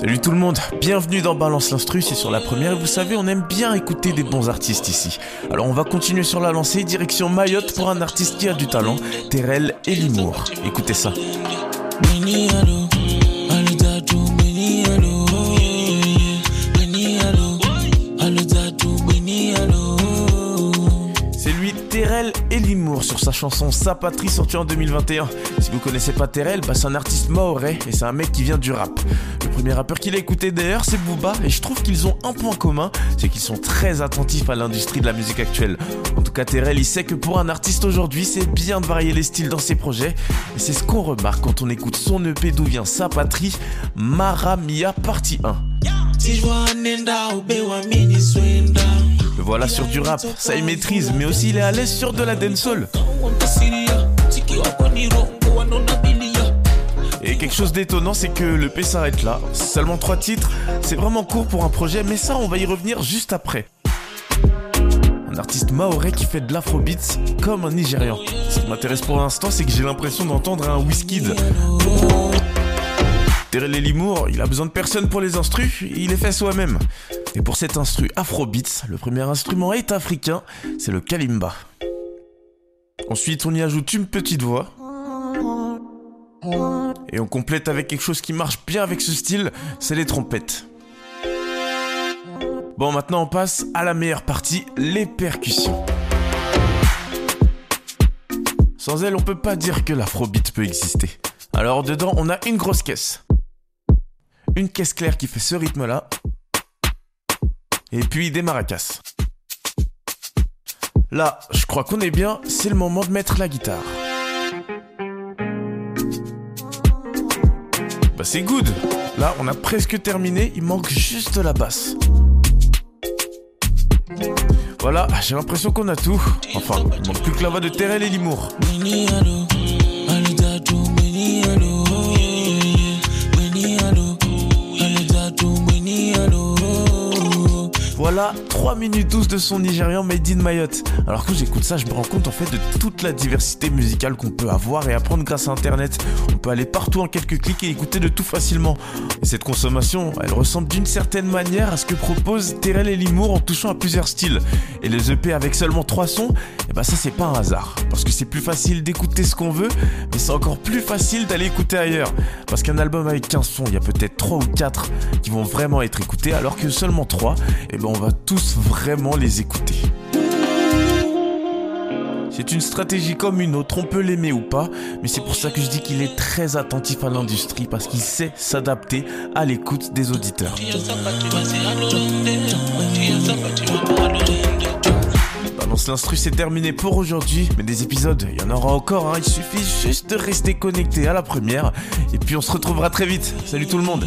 Salut tout le monde, bienvenue dans Balance l'Instru, c'est sur la première et vous savez on aime bien écouter des bons artistes ici. Alors on va continuer sur la lancée, direction Mayotte pour un artiste qui a du talent, Terrell et l'humour. Écoutez ça. Terrell et l'humour sur sa chanson Sa patrie sortie en 2021. Si vous connaissez pas Terrell, bah c'est un artiste maoré et c'est un mec qui vient du rap. Premier rappeur qu'il a écouté d'ailleurs c'est Booba et je trouve qu'ils ont un point commun, c'est qu'ils sont très attentifs à l'industrie de la musique actuelle. En tout cas Terrell il sait que pour un artiste aujourd'hui c'est bien de varier les styles dans ses projets et c'est ce qu'on remarque quand on écoute son EP d'où vient Sa patrie, Maramia partie 1. Si je vois le voilà sur du rap, ça y maîtrise, mais aussi il est à l'aise sur de la dancehall. Quelque chose d'étonnant, c'est que le P s'arrête là. Seulement trois titres, c'est vraiment court pour un projet, mais ça, on va y revenir juste après. Un artiste maoré qui fait de l'afrobeats comme un Nigérian. Ce qui m'intéresse pour l'instant, c'est que j'ai l'impression d'entendre un whisky. Terrell Limour, il a besoin de personne pour les instrus, il les fait soi-même. Et pour cet instru Afrobeats, le premier instrument est africain, c'est le kalimba. Ensuite, on y ajoute une petite voix. Et on complète avec quelque chose qui marche bien avec ce style, c'est les trompettes. Bon, maintenant on passe à la meilleure partie, les percussions. Sans elles, on peut pas dire que l'afrobeat peut exister. Alors dedans, on a une grosse caisse. Une caisse claire qui fait ce rythme-là. Et puis des maracas. Là, je crois qu'on est bien, c'est le moment de mettre la guitare. Bah c'est good Là, on a presque terminé, il manque juste la basse. Voilà, j'ai l'impression qu'on a tout. Enfin, il manque plus que la voix de Terrell et Limour. Voilà 3 minutes 12 de son Nigérian Made in Mayotte. Alors que j'écoute ça, je me rends compte en fait de toute la diversité musicale qu'on peut avoir et apprendre grâce à internet. On peut aller partout en quelques clics et écouter de tout facilement. Et cette consommation, elle ressemble d'une certaine manière à ce que propose Terrell et Limour en touchant à plusieurs styles. Et les EP avec seulement 3 sons, et eh ben ça c'est pas un hasard. Parce que c'est plus facile d'écouter ce qu'on veut, mais c'est encore plus facile d'aller écouter ailleurs. Parce qu'un album avec 15 sons, il y a peut-être 3 ou 4 qui vont vraiment être écoutés, alors que seulement 3, et ben on va tous vraiment les écouter. C'est une stratégie comme une autre, on peut l'aimer ou pas, mais c'est pour ça que je dis qu'il est très attentif à l'industrie parce qu'il sait s'adapter à l'écoute des auditeurs. Balance l'instru, c'est terminé pour aujourd'hui, mais des épisodes, il y en aura encore, hein. il suffit juste de rester connecté à la première, et puis on se retrouvera très vite. Salut tout le monde.